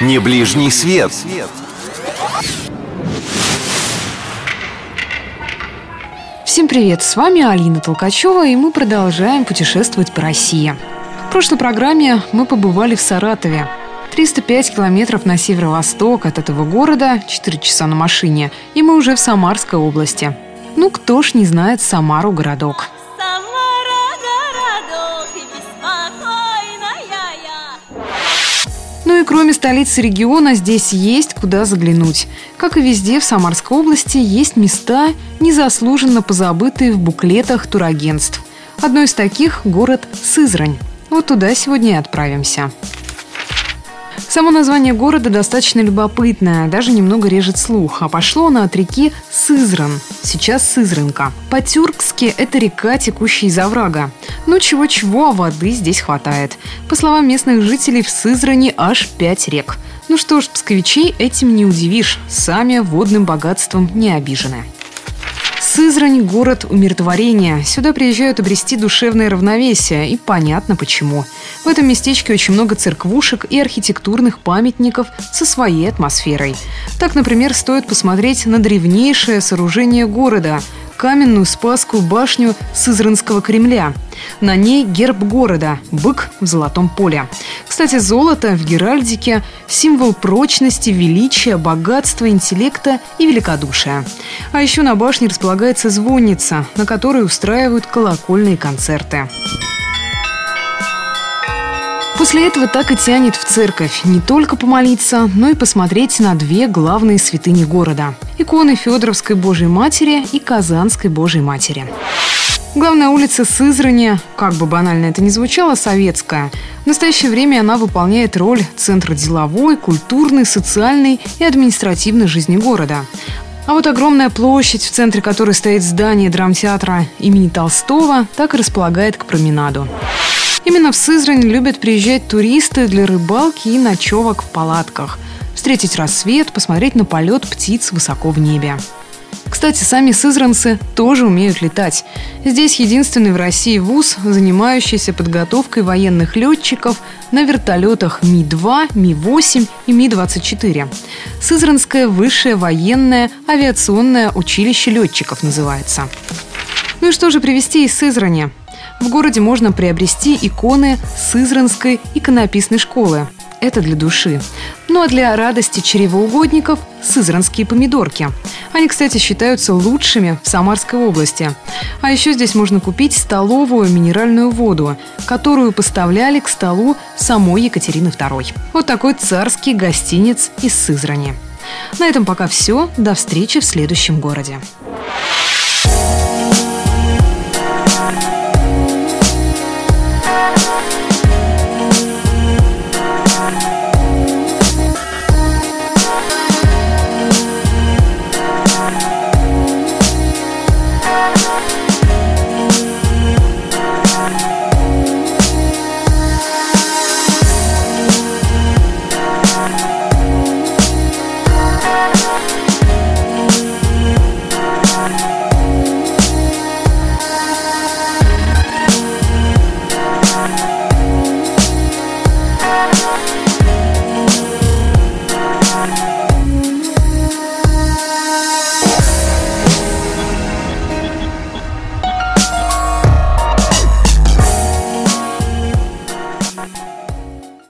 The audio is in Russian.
Не ближний свет. Всем привет! С вами Алина Толкачева, и мы продолжаем путешествовать по России. В прошлой программе мы побывали в Саратове. 305 километров на северо-восток от этого города, 4 часа на машине, и мы уже в Самарской области. Ну, кто ж не знает Самару городок. И кроме столицы региона, здесь есть куда заглянуть. Как и везде в Самарской области, есть места, незаслуженно позабытые в буклетах турагентств. Одно из таких – город Сызрань. Вот туда сегодня и отправимся. Само название города достаточно любопытное, даже немного режет слух, а пошло оно от реки Сызран, сейчас Сызранка. По-тюркски это река, текущая из оврага. Ну чего-чего, а воды здесь хватает. По словам местных жителей, в Сызране аж пять рек. Ну что ж, псковичей этим не удивишь, сами водным богатством не обижены. Сызрань – город умиротворения. Сюда приезжают обрести душевное равновесие, и понятно почему. В этом местечке очень много церквушек и архитектурных памятников со своей атмосферой. Так, например, стоит посмотреть на древнейшее сооружение города – каменную Спасскую башню Сызранского Кремля. На ней герб города – бык в золотом поле. Кстати, золото в Геральдике – символ прочности, величия, богатства, интеллекта и великодушия. А еще на башне располагается звонница, на которой устраивают колокольные концерты. После этого так и тянет в церковь не только помолиться, но и посмотреть на две главные святыни города – иконы Федоровской Божьей Матери и Казанской Божьей Матери. Главная улица Сызрани, как бы банально это ни звучало, советская. В настоящее время она выполняет роль центра деловой, культурной, социальной и административной жизни города. А вот огромная площадь, в центре которой стоит здание драмтеатра имени Толстого, так и располагает к променаду. Именно в Сызрань любят приезжать туристы для рыбалки и ночевок в палатках. Встретить рассвет, посмотреть на полет птиц высоко в небе. Кстати, сами сызранцы тоже умеют летать. Здесь единственный в России вуз, занимающийся подготовкой военных летчиков на вертолетах Ми-2, Ми-8 и Ми-24. Сызранское высшее военное авиационное училище летчиков называется. Ну и что же привезти из Сызрани? В городе можно приобрести иконы Сызранской иконописной школы. Это для души. Ну а для радости чревоугодников – сызранские помидорки. Они, кстати, считаются лучшими в Самарской области. А еще здесь можно купить столовую минеральную воду, которую поставляли к столу самой Екатерины II. Вот такой царский гостиниц из Сызрани. На этом пока все. До встречи в следующем городе.